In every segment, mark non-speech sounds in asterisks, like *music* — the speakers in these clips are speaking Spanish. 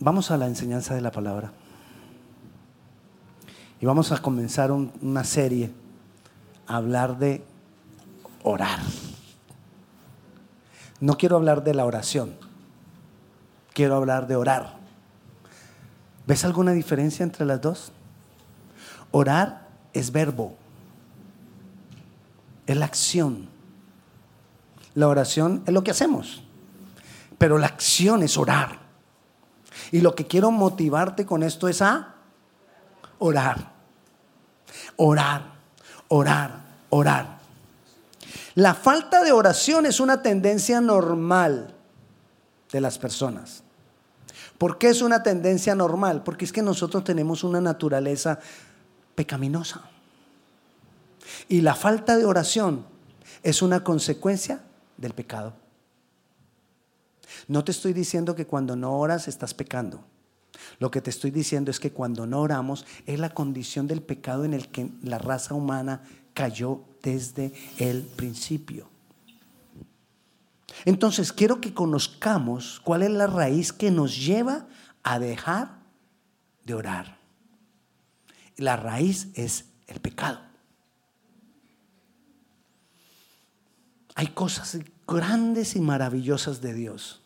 Vamos a la enseñanza de la palabra. Y vamos a comenzar una serie a hablar de orar. No quiero hablar de la oración, quiero hablar de orar. ¿Ves alguna diferencia entre las dos? Orar es verbo, es la acción. La oración es lo que hacemos, pero la acción es orar. Y lo que quiero motivarte con esto es a orar, orar, orar, orar. La falta de oración es una tendencia normal de las personas. ¿Por qué es una tendencia normal? Porque es que nosotros tenemos una naturaleza pecaminosa. Y la falta de oración es una consecuencia del pecado. No te estoy diciendo que cuando no oras estás pecando. Lo que te estoy diciendo es que cuando no oramos es la condición del pecado en el que la raza humana cayó desde el principio. Entonces, quiero que conozcamos cuál es la raíz que nos lleva a dejar de orar. La raíz es el pecado. Hay cosas grandes y maravillosas de Dios.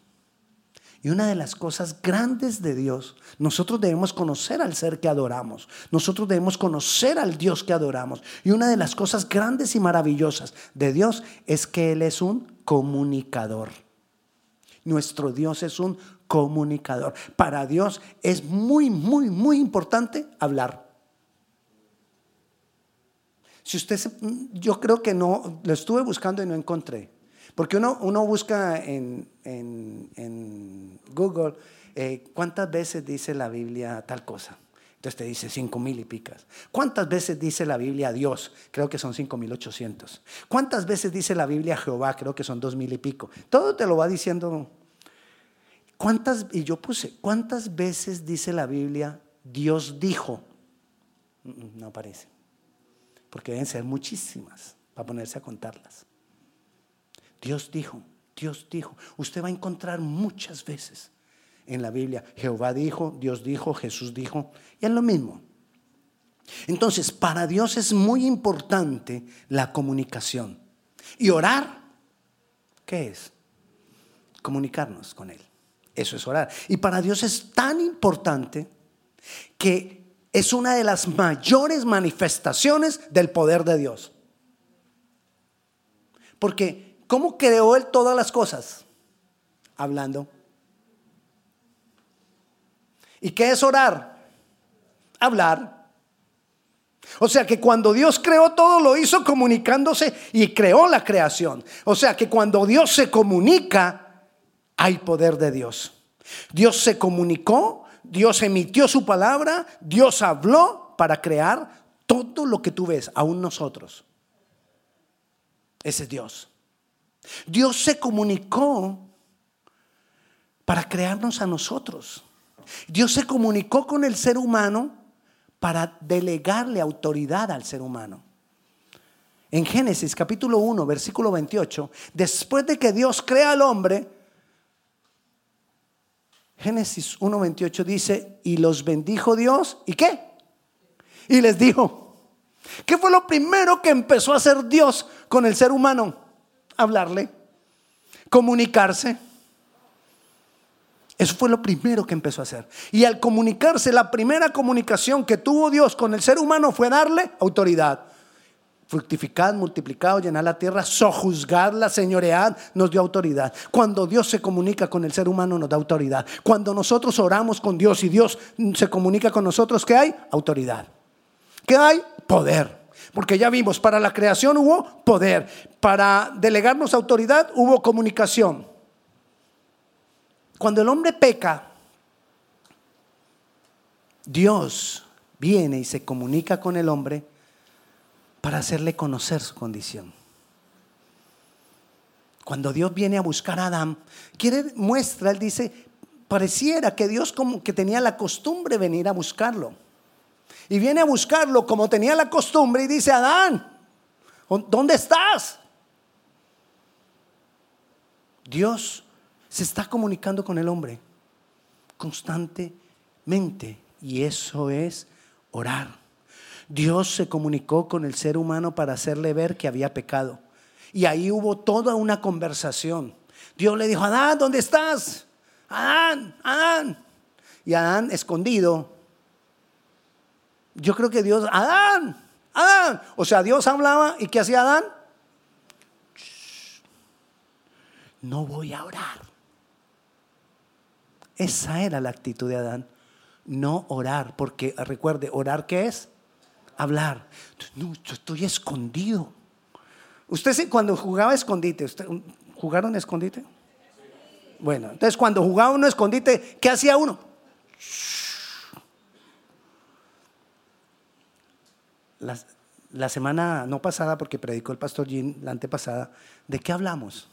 Y una de las cosas grandes de Dios, nosotros debemos conocer al ser que adoramos. Nosotros debemos conocer al Dios que adoramos. Y una de las cosas grandes y maravillosas de Dios es que Él es un comunicador. Nuestro Dios es un comunicador. Para Dios es muy, muy, muy importante hablar. Si usted, yo creo que no, lo estuve buscando y no encontré. Porque uno, busca en, Google eh, cuántas veces dice la Biblia tal cosa. Entonces te dice cinco mil y picas. ¿Cuántas veces dice la Biblia Dios? Creo que son cinco mil ochocientos. ¿Cuántas veces dice la Biblia Jehová? Creo que son dos mil y pico. Todo te lo va diciendo. ¿Cuántas? Y yo puse, ¿cuántas veces dice la Biblia Dios dijo? Mm, mm, no aparece. Porque deben ser muchísimas para ponerse a contarlas. Dios dijo, Dios dijo. Usted va a encontrar muchas veces en la Biblia, Jehová dijo, Dios dijo, Jesús dijo, y es lo mismo. Entonces, para Dios es muy importante la comunicación. Y orar, ¿qué es? Comunicarnos con Él. Eso es orar. Y para Dios es tan importante que es una de las mayores manifestaciones del poder de Dios. Porque ¿Cómo creó Él todas las cosas? Hablando. ¿Y qué es orar? Hablar. O sea que cuando Dios creó todo lo hizo comunicándose y creó la creación. O sea que cuando Dios se comunica, hay poder de Dios. Dios se comunicó, Dios emitió su palabra, Dios habló para crear todo lo que tú ves, aún nosotros. Ese es Dios. Dios se comunicó para crearnos a nosotros. Dios se comunicó con el ser humano para delegarle autoridad al ser humano. En Génesis capítulo 1, versículo 28, después de que Dios crea al hombre, Génesis 1, 28 dice, y los bendijo Dios, ¿y qué? Y les dijo, ¿qué fue lo primero que empezó a hacer Dios con el ser humano? Hablarle, comunicarse. Eso fue lo primero que empezó a hacer. Y al comunicarse, la primera comunicación que tuvo Dios con el ser humano fue darle autoridad. Fructificad, multiplicad, llenar la tierra, sojuzgadla, señoread, nos dio autoridad. Cuando Dios se comunica con el ser humano, nos da autoridad. Cuando nosotros oramos con Dios y Dios se comunica con nosotros, ¿qué hay? Autoridad. ¿Qué hay? Poder. Porque ya vimos, para la creación hubo poder, para delegarnos autoridad hubo comunicación. Cuando el hombre peca, Dios viene y se comunica con el hombre para hacerle conocer su condición. Cuando Dios viene a buscar a Adán, quiere muestra, él dice, pareciera que Dios como que tenía la costumbre de venir a buscarlo. Y viene a buscarlo como tenía la costumbre y dice, Adán, ¿dónde estás? Dios se está comunicando con el hombre constantemente. Y eso es orar. Dios se comunicó con el ser humano para hacerle ver que había pecado. Y ahí hubo toda una conversación. Dios le dijo, Adán, ¿dónde estás? Adán, Adán. Y Adán escondido. Yo creo que Dios, Adán, Adán. O sea, Dios hablaba y ¿qué hacía Adán? No voy a orar. Esa era la actitud de Adán. No orar, porque recuerde, orar qué es? Hablar. No, yo estoy escondido. Usted cuando jugaba escondite, ¿jugaron escondite? Bueno, entonces cuando jugaba uno escondite, ¿qué hacía uno? La, semana no pasada, porque predicó el pastor Jim, la antepasada, ¿de qué hablamos?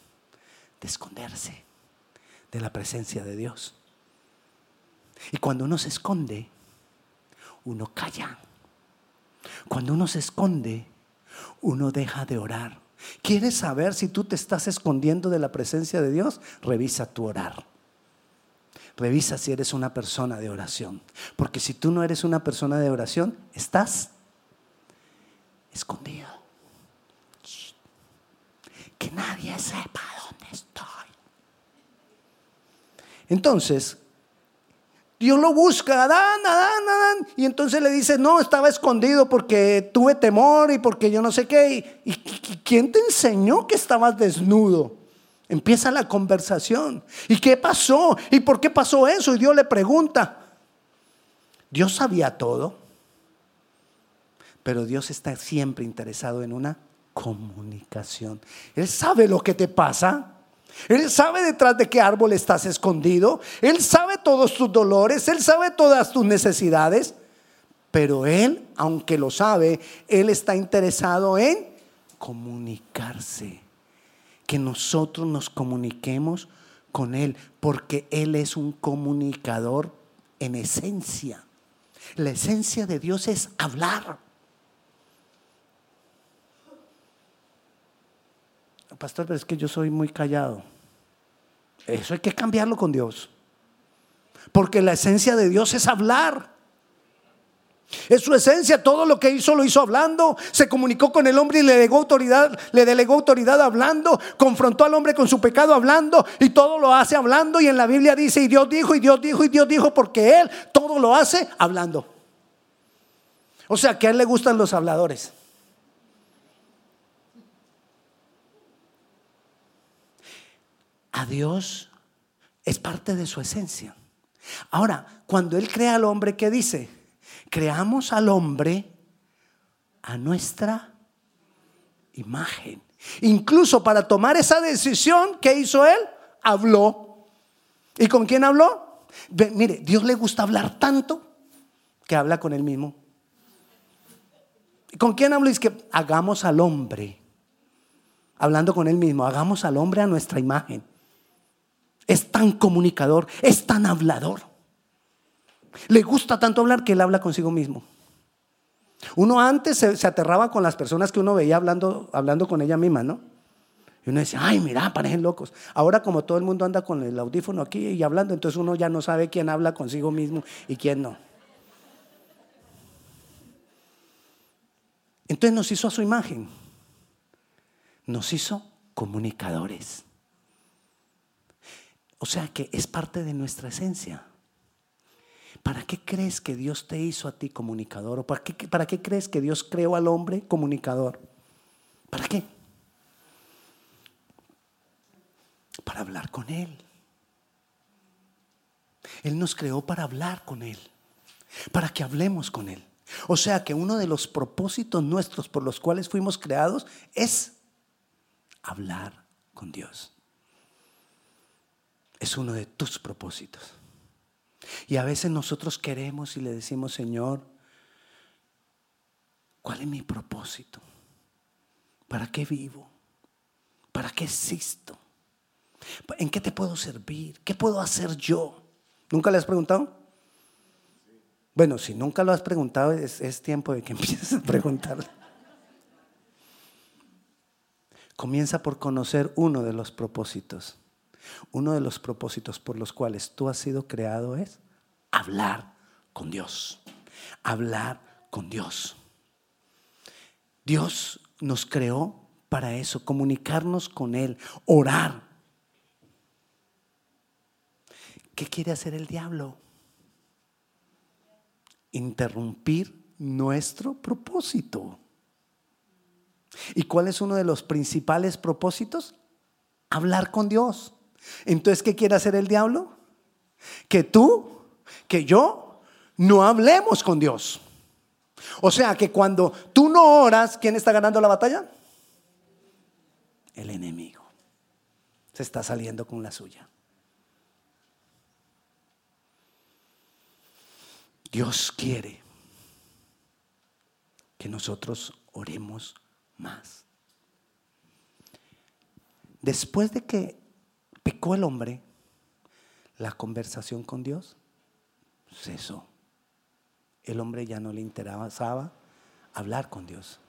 De esconderse de la presencia de Dios. Y cuando uno se esconde, uno calla. Cuando uno se esconde, uno deja de orar. ¿Quieres saber si tú te estás escondiendo de la presencia de Dios? Revisa tu orar. Revisa si eres una persona de oración. Porque si tú no eres una persona de oración, estás escondido. Que nadie sepa dónde estoy. Entonces, Dios lo busca, Adán, Adán, Adán. Y entonces le dice, no, estaba escondido porque tuve temor y porque yo no sé qué. ¿Y, quién te enseñó que estabas desnudo? Empieza la conversación. ¿Y qué pasó? ¿Y por qué pasó eso? Y Dios le pregunta. Dios sabía todo, pero Dios está siempre interesado en una comunicación. Él sabe lo que te pasa. Él sabe detrás de qué árbol estás escondido. Él sabe todos tus dolores. Él sabe todas tus necesidades. Pero Él, aunque lo sabe, Él está interesado en comunicarse. Que nosotros nos comuniquemos con Él. Porque Él es un comunicador en esencia. La esencia de Dios es hablar. Pastor, pero es que yo soy muy callado. Eso hay que cambiarlo con Dios. Porque la esencia de Dios es hablar. Es su esencia, todo lo que hizo lo hizo hablando, se comunicó con el hombre y le delegó autoridad, le delegó autoridad hablando, confrontó al hombre con su pecado hablando y todo lo hace hablando y en la Biblia dice y Dios dijo y Dios dijo y Dios dijo porque él todo lo hace hablando. O sea, que a él le gustan los habladores. A Dios es parte de su esencia. Ahora, cuando Él crea al hombre, ¿qué dice? Creamos al hombre a nuestra imagen. Incluso para tomar esa decisión, ¿qué hizo Él? Habló. ¿Y con quién habló? mire, Dios le gusta hablar tanto que habla con Él mismo. ¿Con quién habló? Es que hagamos al hombre, hablando con Él mismo, hagamos al hombre a nuestra imagen es tan comunicador, es tan hablador. Le gusta tanto hablar que él habla consigo mismo. Uno antes se, aterraba con las personas que uno veía hablando, hablando con ella misma, ¿no? Y uno decía, ay, mira, parecen locos. Ahora como todo el mundo anda con el audífono aquí y hablando, entonces uno ya no sabe quién habla consigo mismo y quién no. Entonces nos hizo a su imagen. Nos hizo comunicadores. O sea que es parte de nuestra esencia. ¿Para qué crees que Dios te hizo a ti comunicador? ¿O para qué, para qué crees que Dios creó al hombre comunicador? ¿Para qué? Para hablar con Él. Él nos creó para hablar con Él, para que hablemos con Él. O sea que uno de los propósitos nuestros por los cuales fuimos creados es hablar con Dios es uno de tus propósitos. Y a veces nosotros queremos y le decimos, Señor, ¿cuál es mi propósito? ¿Para qué vivo? ¿Para qué existo? ¿En qué te puedo servir? ¿Qué puedo hacer yo? ¿Nunca le has preguntado? Bueno, si nunca lo has preguntado, es, es tiempo de que *laughs* empieces a preguntarle. Comienza por conocer uno de los propósitos Uno de los propósitos por los cuales tú has sido creado es hablar con Dios. Hablar con Dios. Dios nos creó para eso, comunicarnos con Él, orar. ¿Qué quiere hacer el diablo? Interrumpir nuestro propósito. ¿Y cuál es uno de los principales propósitos? Hablar con Dios. Entonces, ¿qué quiere hacer el diablo? Que tú, que yo, no hablemos con Dios. O sea que cuando tú no oras, ¿quién está ganando la batalla? El enemigo. Se está saliendo con la suya. Dios quiere que nosotros oremos más. Después de que el hombre, la conversación con Dios cesó. El hombre ya no le interesaba hablar con Dios.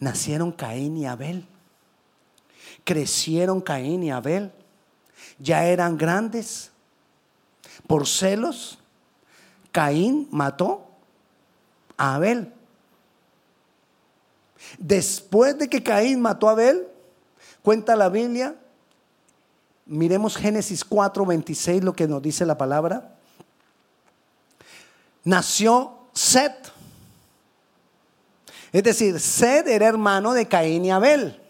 Nacieron Caín y Abel. Crecieron Caín y Abel. Ya eran grandes. Por celos, Caín mató a Abel. Después de que Caín mató a Abel, cuenta la Biblia, miremos Génesis 4, 26, lo que nos dice la palabra. Nació Set. Es decir, Set era hermano de Caín y Abel.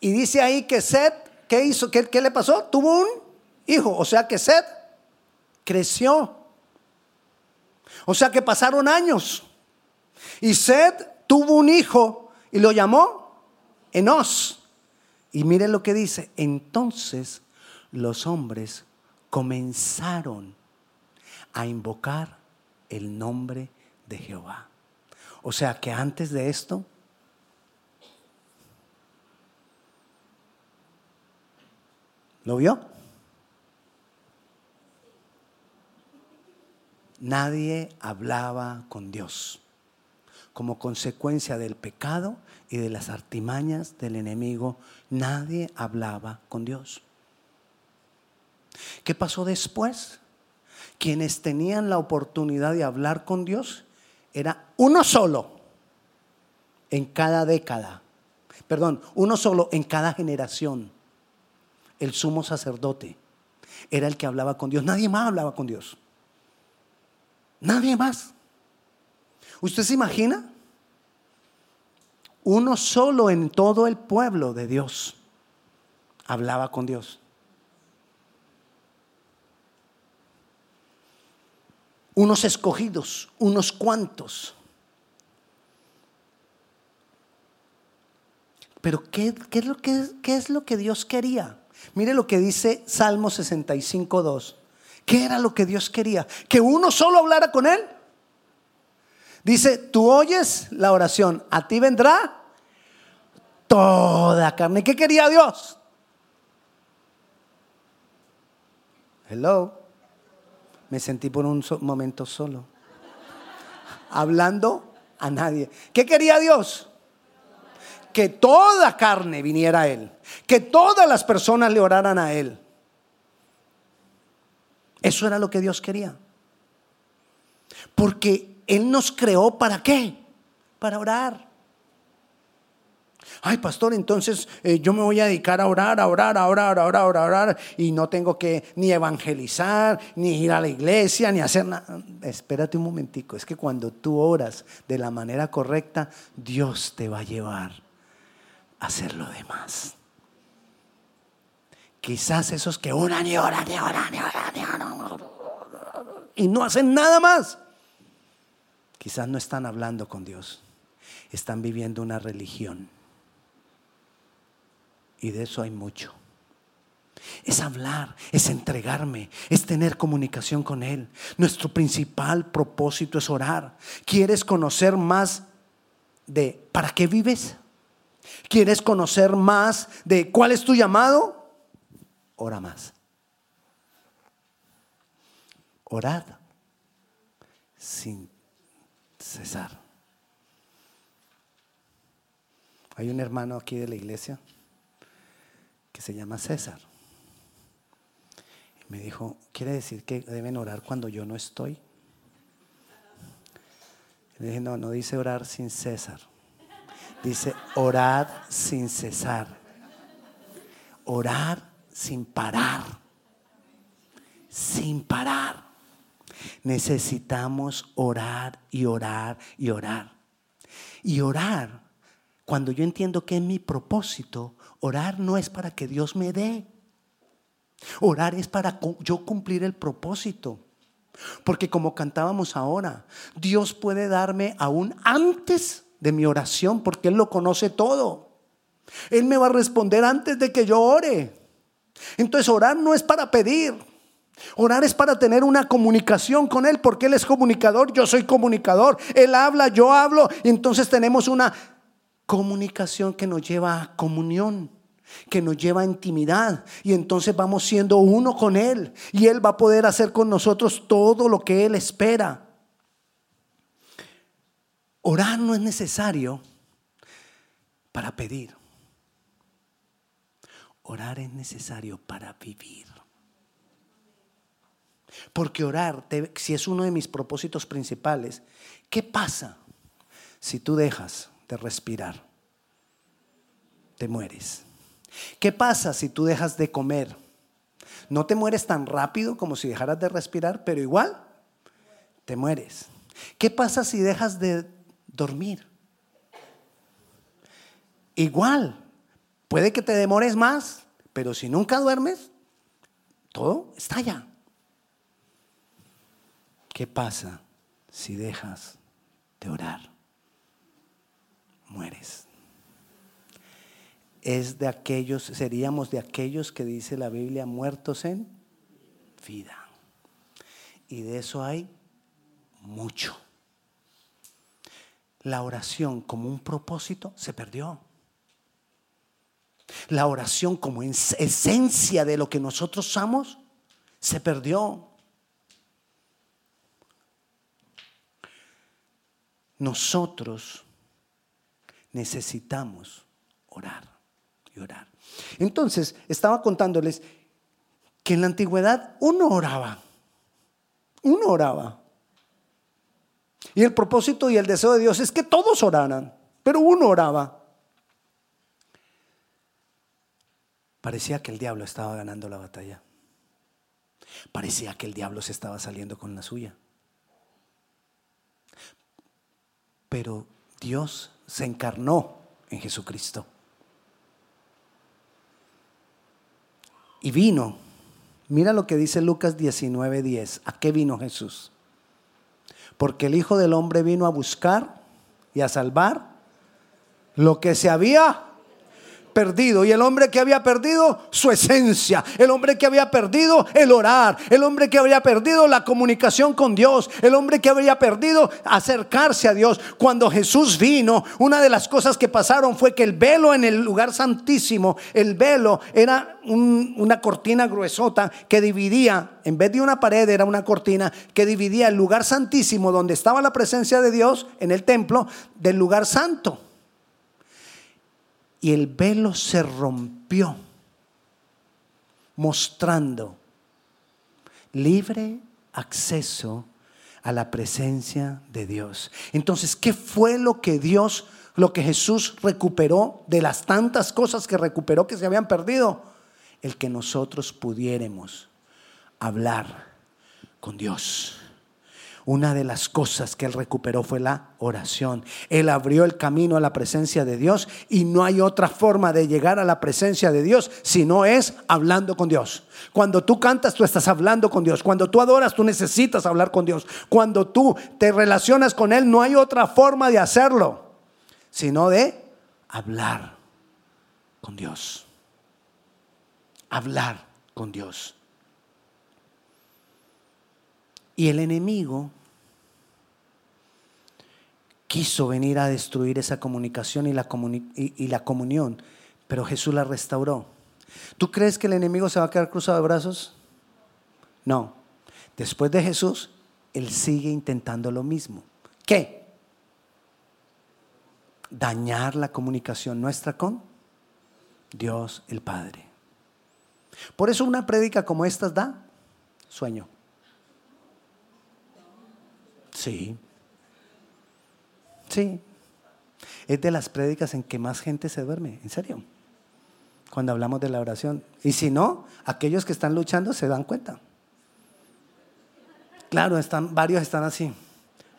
Y dice ahí que Set, ¿qué hizo? ¿Qué, le pasó? Tuvo un hijo. O sea que Set creció. O sea que pasaron años. Y Set tuvo un hijo y lo llamó Enos. Y miren lo que dice, entonces los hombres comenzaron a invocar el nombre de Jehová. O sea que antes de esto, ¿lo vio? Nadie hablaba con Dios como consecuencia del pecado y de las artimañas del enemigo, nadie hablaba con Dios. ¿Qué pasó después? Quienes tenían la oportunidad de hablar con Dios era uno solo en cada década. Perdón, uno solo en cada generación. El sumo sacerdote era el que hablaba con Dios. Nadie más hablaba con Dios. Nadie más. ¿Usted se imagina? Uno solo en todo el pueblo de Dios hablaba con Dios. Unos escogidos, unos cuantos. Pero ¿qué, es lo que, ¿qué es lo que Dios quería? Mire lo que dice Salmo 65, 2. ¿Qué era lo que Dios quería? ¿Que uno solo hablara con Él? Dice, tú oyes la oración, a ti vendrá toda carne. ¿Qué quería Dios? Hello. Me sentí por un momento solo. Hablando a nadie. ¿Qué quería Dios? Que toda carne viniera a Él. Que todas las personas le oraran a Él. Eso era lo que Dios quería. Porque él nos creó para qué? Para orar. Ay, pastor, entonces eh, yo me voy a dedicar a orar, a orar, a orar, a orar, a orar, a orar, y no tengo que ni evangelizar, ni ir a la iglesia, ni hacer nada. Espérate un momentico, es que cuando tú oras de la manera correcta, Dios te va a llevar a hacer lo demás. Quizás esos que oran y oran y oran y oran y oran y no hacen nada más quizás no están hablando con Dios, están viviendo una religión. Y de eso hay mucho. Es hablar, es entregarme, es tener comunicación con Él. Nuestro principal propósito es orar. ¿Quieres conocer más de para qué vives? ¿Quieres conocer más de cuál es tu llamado? Ora más. Orad sin cesar. Hay un hermano aquí de la iglesia que se llama César. Me dijo, ¿quiere decir que deben orar cuando yo no estoy? le dije, no, no dice orar sin César. Dice orad sin cesar. Orar sin parar. Sin parar. Necesitamos orar y orar y orar. Y orar, cuando yo entiendo que es mi propósito, orar no es para que Dios me dé. Orar es para yo cumplir el propósito. Porque como cantábamos ahora, Dios puede darme aún antes de mi oración porque Él lo conoce todo. Él me va a responder antes de que yo ore. Entonces orar no es para pedir. Orar es para tener una comunicación con Él porque Él es comunicador, yo soy comunicador. Él habla, yo hablo y entonces tenemos una comunicación que nos lleva a comunión que nos lleva a intimidad y entonces vamos siendo uno con Él y Él va a poder hacer con nosotros todo lo que Él espera. Orar no es necesario para pedir. Orar es necesario para vivir. Porque orar, si es uno de mis propósitos principales, ¿qué pasa si tú dejas de respirar? Te mueres. ¿Qué pasa si tú dejas de comer? No te mueres tan rápido como si dejaras de respirar, pero igual te mueres. ¿Qué pasa si dejas de dormir? Igual, puede que te demores más, pero si nunca duermes, todo estalla. ¿Qué pasa si dejas de orar? Mueres es de aquellos, seríamos de aquellos que dice la Biblia muertos en vida. Y de eso hay mucho. La oración como un propósito se perdió. La oración como esencia de lo que nosotros somos se perdió. Nosotros necesitamos orar orar. Entonces, estaba contándoles que en la antigüedad uno oraba, uno oraba. Y el propósito y el deseo de Dios es que todos oraran, pero uno oraba. Parecía que el diablo estaba ganando la batalla. Parecía que el diablo se estaba saliendo con la suya. Pero Dios se encarnó en Jesucristo. Y vino. Mira lo que dice Lucas 19:10. ¿A qué vino Jesús? Porque el Hijo del Hombre vino a buscar y a salvar lo que se había perdido. Y el hombre que había perdido su esencia. El hombre que había perdido el orar. El hombre que había perdido la comunicación con Dios. El hombre que había perdido acercarse a Dios. Cuando Jesús vino, una de las cosas que pasaron fue que el velo en el lugar santísimo, el velo era una cortina gruesota que dividía, en vez de una pared, era una cortina que dividía el lugar santísimo donde estaba la presencia de Dios en el templo del lugar santo y el velo se rompió, mostrando libre acceso a la presencia de Dios. Entonces, ¿qué fue lo que Dios, lo que Jesús recuperó de las tantas cosas que recuperó que se habían perdido? El que nosotros pudiéramos hablar con Dios. Una de las cosas que él recuperó fue la oración. Él abrió el camino a la presencia de Dios y no hay otra forma de llegar a la presencia de Dios si no es hablando con Dios. Cuando tú cantas, tú estás hablando con Dios. Cuando tú adoras, tú necesitas hablar con Dios. Cuando tú te relacionas con Él, no hay otra forma de hacerlo sino de hablar con Dios. Hablar con Dios. Y el enemigo quiso venir a destruir esa comunicación y la, comunión, pero Jesús la restauró. ¿Tú crees que el enemigo se va a quedar cruzado de brazos? No. Después de Jesús, Él sigue intentando lo mismo. ¿Qué? Dañar la comunicación nuestra con Dios el Padre. Por eso una prédica como esta da sueño. Sí. Sí. Es de las prédicas en que más gente se duerme, en serio. Cuando hablamos de la oración. Y si no, aquellos que están luchando se dan cuenta. Claro, están, varios están así.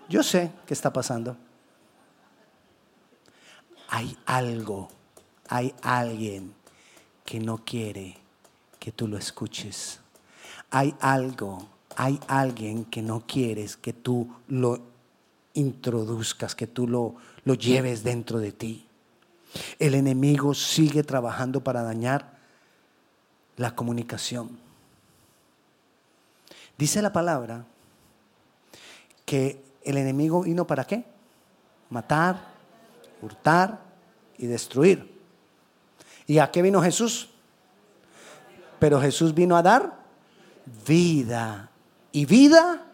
Yo sé qué está pasando. Hay algo, hay alguien que no quiere que tú lo escuches. Hay algo, hay alguien que no quieres que tú lo introduzcas, que tú lo, lo lleves dentro de ti. El enemigo sigue trabajando para dañar la comunicación. Dice la palabra que el enemigo vino para qué? Matar, hurtar y destruir. ¿Y a qué vino Jesús? Pero Jesús vino a dar vida. ¿Y vida?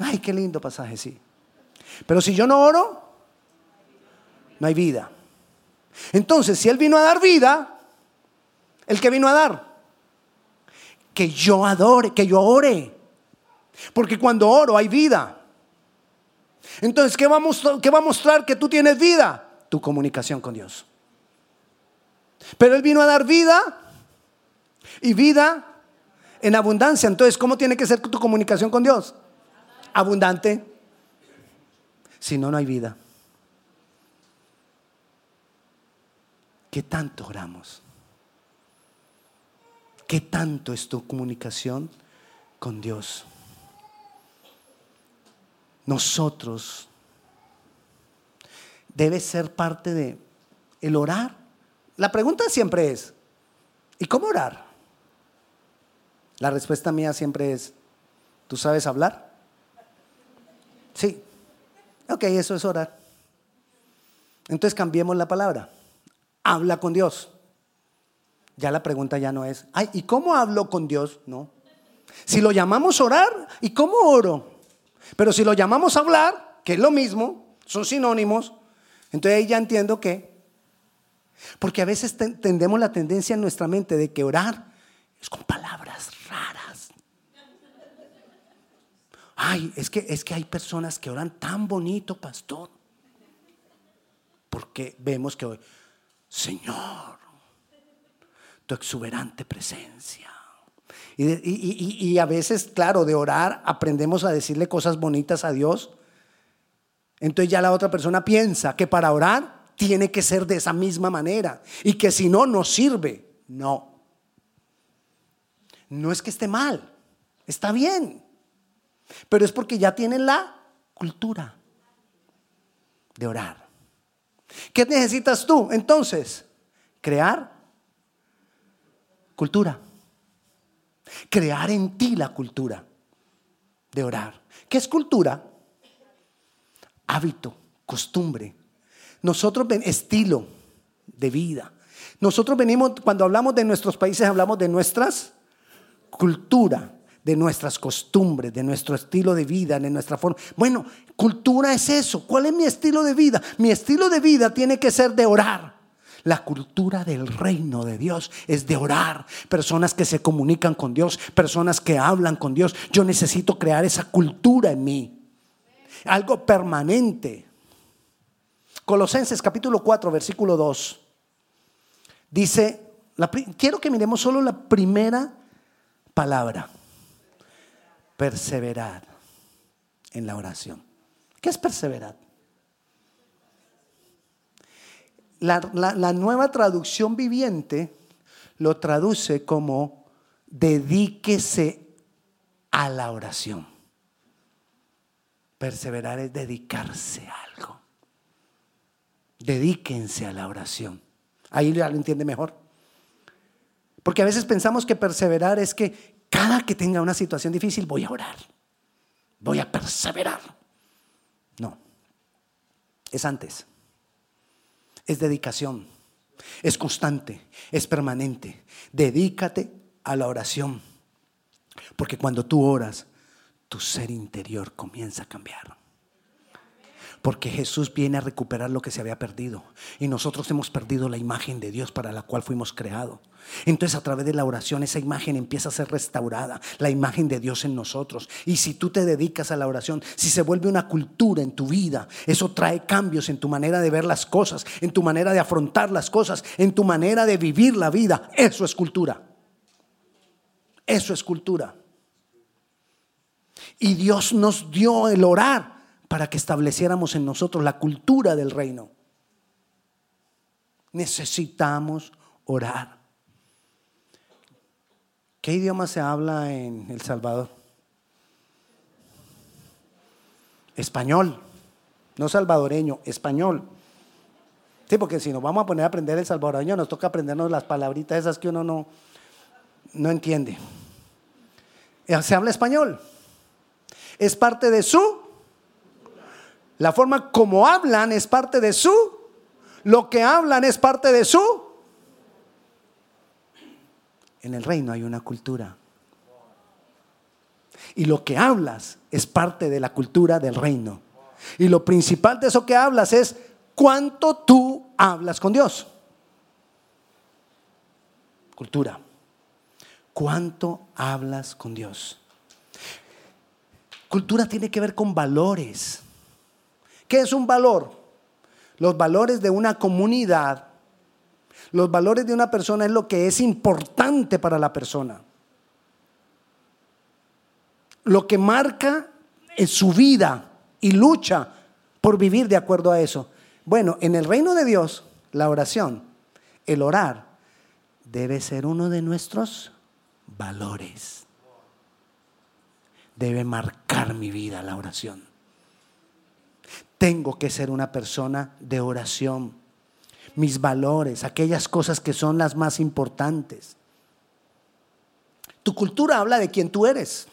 Ay, qué lindo pasaje, sí. Pero si yo no oro, no hay vida. Entonces, si Él vino a dar vida, ¿el que vino a dar? Que yo adore, que yo ore. Porque cuando oro hay vida. Entonces, ¿qué va, a mostrar, ¿qué va a mostrar que tú tienes vida? Tu comunicación con Dios. Pero Él vino a dar vida y vida en abundancia. Entonces, ¿cómo tiene que ser tu comunicación con Dios? Abundante. Si no, no hay vida. ¿Qué tanto oramos? ¿Qué tanto es tu comunicación con Dios? nosotros debe ser parte de el orar. La pregunta siempre es, ¿y cómo orar? La respuesta mía siempre es, ¿tú sabes hablar? Sí. Ok, eso es orar. Entonces cambiemos la palabra. Habla con Dios. Ya la pregunta ya no es, ay, ¿y cómo hablo con Dios? No. Si lo llamamos orar, ¿y cómo oro? Pero si lo llamamos hablar, que es lo mismo, son sinónimos, entonces ahí ya entiendo que. Porque a veces tendemos la tendencia en nuestra mente de que orar es con palabras Ay, es que, es que hay personas que oran tan bonito, pastor. Porque vemos que hoy, Señor, tu exuberante presencia. Y, a veces, claro, de orar aprendemos a decirle cosas bonitas a Dios. Entonces ya la otra persona piensa que para orar tiene que ser de esa misma manera y que si no, no sirve. No. No es que esté mal, está bien. Pero es porque ya tienen la cultura de orar. ¿Qué necesitas tú entonces? Crear cultura crear en ti la cultura de orar. ¿Qué es cultura? Hábito, costumbre. Nosotros, estilo de vida. Nosotros venimos, cuando hablamos de nuestros países, hablamos de nuestras cultura, de nuestras costumbres, de nuestro estilo de vida, de nuestra forma. Bueno, cultura es eso. ¿Cuál es mi estilo de vida? Mi estilo de vida tiene que ser de orar. La cultura del reino de Dios es de orar. Personas que se comunican con Dios, personas que hablan con Dios. Yo necesito crear esa cultura en mí. Algo permanente. Colosenses capítulo 4, versículo 2. Dice, quiero que miremos solo la primera palabra. Perseverar en la oración. ¿Qué es perseverar? la, nueva traducción viviente lo traduce como dedíquese a la oración. Perseverar es dedicarse a algo. Dedíquense a la oración. Ahí ya lo entiende mejor. Porque a veces pensamos que perseverar es que cada que tenga una situación difícil voy a orar. Voy a perseverar. No. Es antes es dedicación, es constante, es permanente. Dedícate a la oración, porque cuando tú oras, tu ser interior comienza a cambiar. Porque Jesús viene a recuperar lo que se había perdido. Y nosotros hemos perdido la imagen de Dios para la cual fuimos creados. Entonces a través de la oración esa imagen empieza a ser restaurada, la imagen de Dios en nosotros. Y si tú te dedicas a la oración, si se vuelve una cultura en tu vida, eso trae cambios en tu manera de ver las cosas, en tu manera de afrontar las cosas, en tu manera de vivir la vida. Eso es cultura. Eso es cultura. Y Dios nos dio el orar para que estableciéramos en nosotros la cultura del reino. Necesitamos orar. ¿Qué idioma se habla en El Salvador? Español, no salvadoreño, español. Sí, porque si nos vamos a poner a aprender el salvadoreño, nos toca aprendernos las palabritas esas que uno no, no entiende. Eh, se habla español. Es parte de su la forma como hablan es parte de su, lo que hablan es parte de su. En el reino hay una cultura. Y lo que hablas es parte de la cultura del reino. Y lo principal de eso que hablas es cuánto tú hablas con Dios. Cultura. ¿Cuánto hablas con Dios? Cultura tiene que ver con valores. ¿Qué es un valor? Los valores de una comunidad, los valores de una persona es lo que es importante para la persona. Lo que marca en su vida y lucha por vivir de acuerdo a eso. Bueno, en el reino de Dios, la oración, el orar, debe ser uno de nuestros valores. Debe marcar mi vida la oración. Tengo que ser una persona de oración. Mis valores, aquellas cosas que son las más importantes. Tu cultura habla de quién tú eres.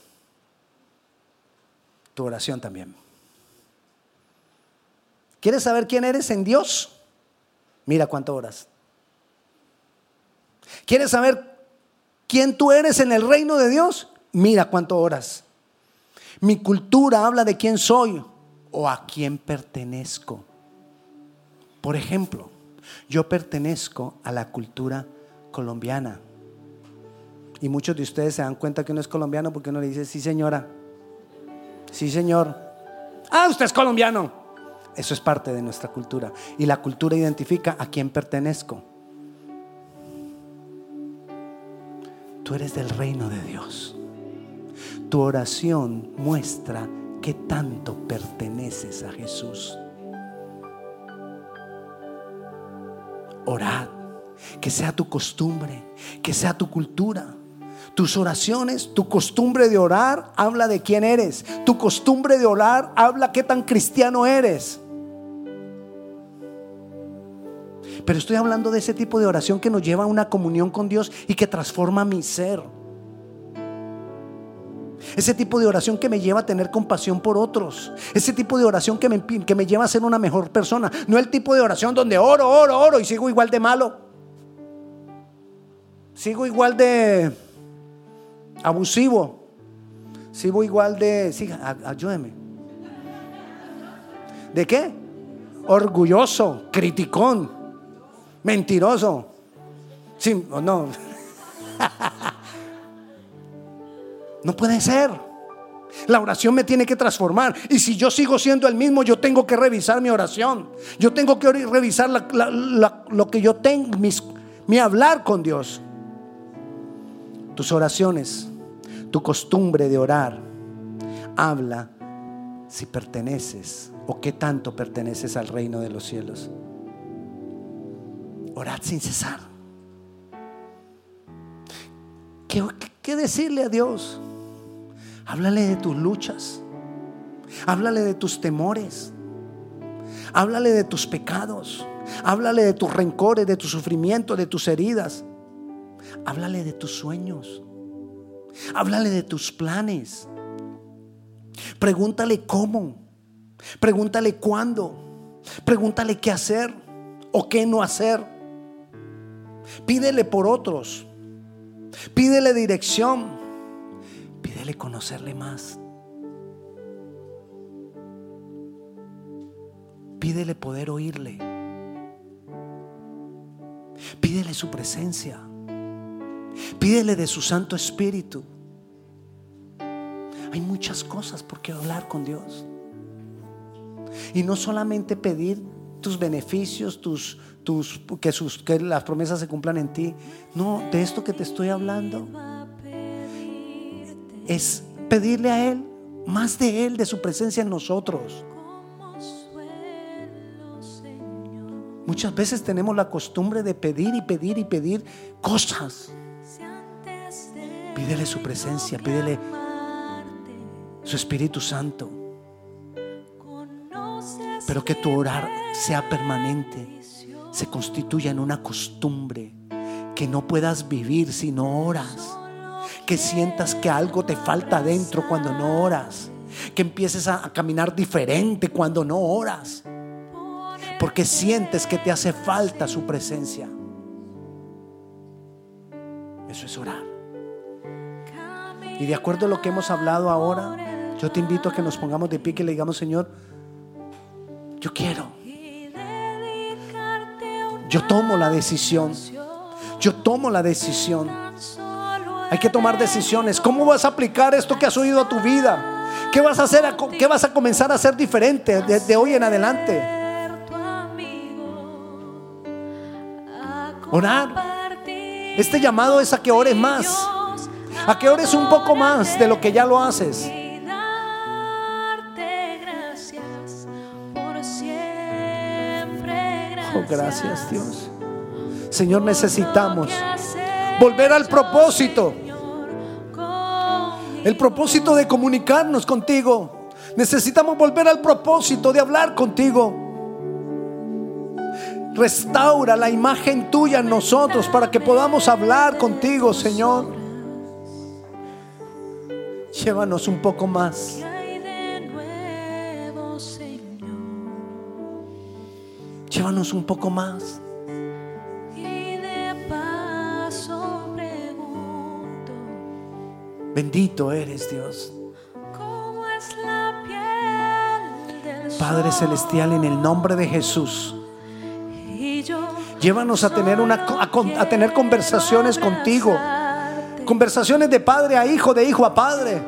Tu oración también. ¿Quieres saber quién eres en Dios? Mira cuánto oras. ¿Quieres saber quién tú eres en el reino de Dios? Mira cuánto oras. Mi cultura habla de quién soy o a quién pertenezco. Por ejemplo, yo pertenezco a la cultura colombiana. Y muchos de ustedes se dan cuenta que uno es colombiano porque uno le dice, sí señora, sí señor. Ah, usted es colombiano. Eso es parte de nuestra cultura. Y la cultura identifica a quién pertenezco. Tú eres del reino de Dios. Tu oración muestra que tanto perteneces a Jesús. Orad, que sea tu costumbre, que sea tu cultura. Tus oraciones, tu costumbre de orar habla de quién eres. Tu costumbre de orar habla qué tan cristiano eres. Pero estoy hablando de ese tipo de oración que nos lleva a una comunión con Dios y que transforma mi ser. Ese tipo de oración que me lleva a tener compasión por otros. Ese tipo de oración que me, que me lleva a ser una mejor persona. No el tipo de oración donde oro, oro, oro y sigo igual de malo. Sigo igual de abusivo. Sigo igual de... Sí, ayúdeme. ¿De qué? Orgulloso, criticón, mentiroso. Sí, no. *laughs* No puede ser. La oración me tiene que transformar. Y si yo sigo siendo el mismo, yo tengo que revisar mi oración. Yo tengo que revisar lo que yo tengo, mi hablar con Dios. Tus oraciones, tu costumbre de orar, habla si perteneces o qué tanto perteneces al reino de los cielos. Orad sin cesar. ¿Qué, qué decirle a Dios? Háblale de tus luchas. Háblale de tus temores. Háblale de tus pecados. Háblale de tus rencores, de tu sufrimiento, de tus heridas. Háblale de tus sueños. Háblale de tus planes. Pregúntale cómo. Pregúntale cuándo. Pregúntale qué hacer o qué no hacer. Pídele por otros. Pídele dirección conocerle más. Pídele poder oírle. Pídele su presencia. Pídele de su Santo Espíritu. Hay muchas cosas por qué hablar con Dios. Y no solamente pedir tus beneficios, tus, tus, que, sus, que las promesas se cumplan en ti. No, de esto que te estoy hablando es pedirle a Él más de Él, de su presencia en nosotros. Muchas veces tenemos la costumbre de pedir y pedir y pedir cosas. Pídele su presencia, pídele su Espíritu Santo. Pero que tu orar sea permanente, se constituya en una costumbre, que no puedas vivir si no oras, que sientas que algo te falta adentro cuando no oras, que empieces a, caminar diferente cuando no oras, porque sientes que te hace falta su presencia. Eso es orar. Y de acuerdo a lo que hemos hablado ahora, yo te invito a que nos pongamos de pie y le digamos, Señor, yo quiero. Yo tomo la decisión. Yo tomo la decisión. Hay que tomar decisiones. ¿Cómo vas a aplicar esto que has oído a tu vida? ¿Qué vas a hacer? ¿Qué vas a comenzar a hacer diferente de, hoy en adelante? Orar. Este llamado es a que ores más. A que ores un poco más de lo que ya lo haces. gracias Dios. Señor, necesitamos volver al propósito. El propósito de comunicarnos contigo. Necesitamos volver al propósito de hablar contigo. Restaura la imagen tuya en nosotros para que podamos hablar contigo, Señor. Llévanos un poco más. Llévanos un poco más. Bendito eres Dios. Padre Celestial, en el nombre de Jesús. Llévanos a tener, una, a tener conversaciones contigo. Conversaciones de padre a hijo, de hijo a padre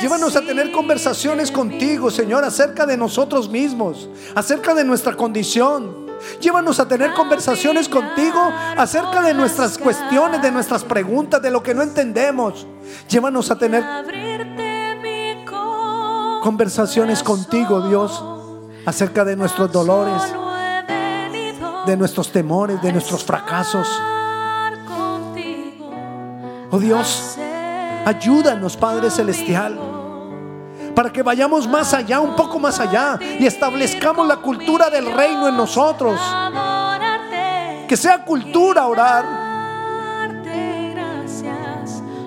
Llévanos a tener conversaciones contigo, Señor, acerca de nosotros mismos, acerca de nuestra condición. Llévanos a tener conversaciones contigo acerca de nuestras cuestiones, de nuestras preguntas, de lo que no entendemos. Llévanos a tener conversaciones contigo, Dios, acerca de nuestros dolores, de nuestros temores, de nuestros fracasos. Oh Dios, ayúdanos, Padre Celestial para que vayamos más allá, un poco más allá y establezcamos la cultura del reino en nosotros. Que sea cultura orar.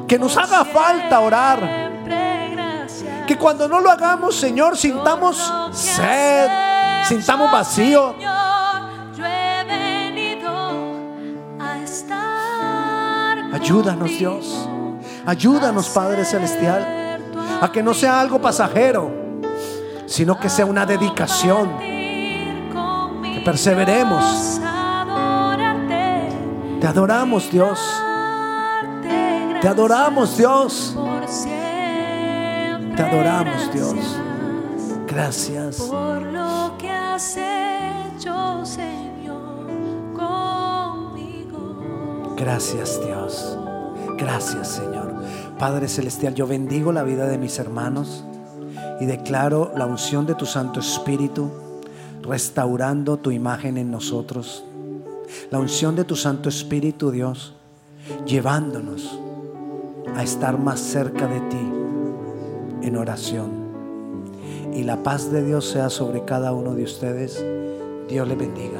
Que nos haga falta orar. Que cuando no lo hagamos, Señor, sintamos sed, sintamos vacío. Ayúdanos, Dios. Ayúdanos, Padre Celestial a que no sea algo pasajero, sino que sea una dedicación, que perseveremos. Te adoramos Dios. Te adoramos Dios. Te adoramos Dios. Gracias. Por lo que has hecho, Señor, conmigo. Gracias Dios. Gracias Señor. Padre Celestial, yo bendigo la vida de mis hermanos y declaro la unción de tu Santo Espíritu restaurando tu imagen en nosotros. La unción de tu Santo Espíritu, Dios, llevándonos a estar más cerca de ti en oración. Y la paz de Dios sea sobre cada uno de ustedes. Dios le bendiga.